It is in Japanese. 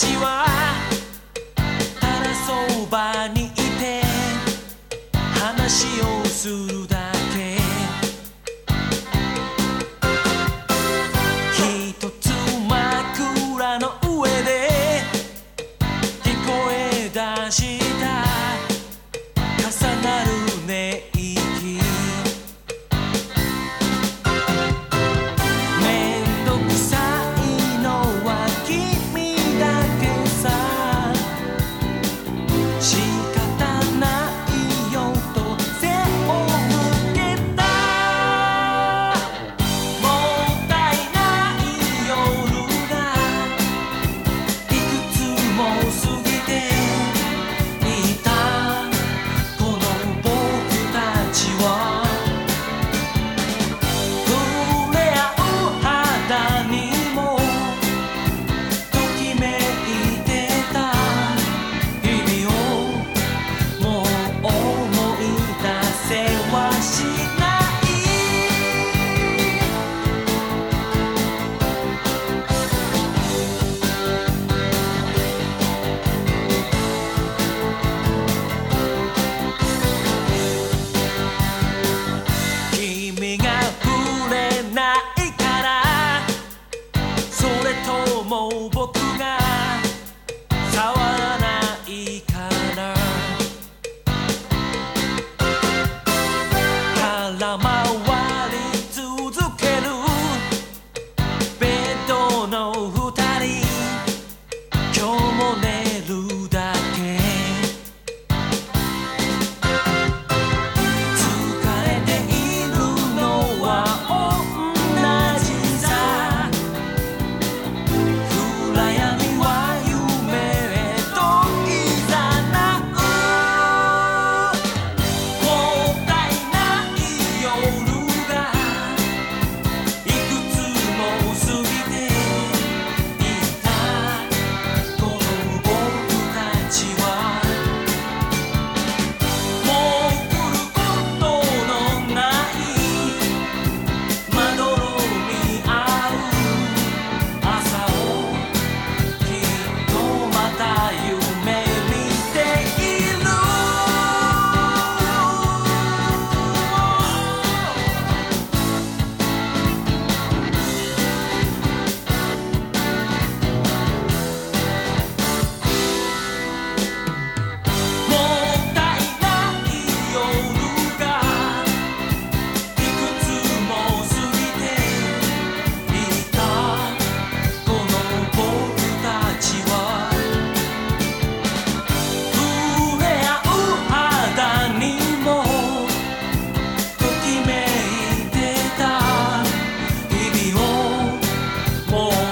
ちは。ただそばにいて。話をする。more.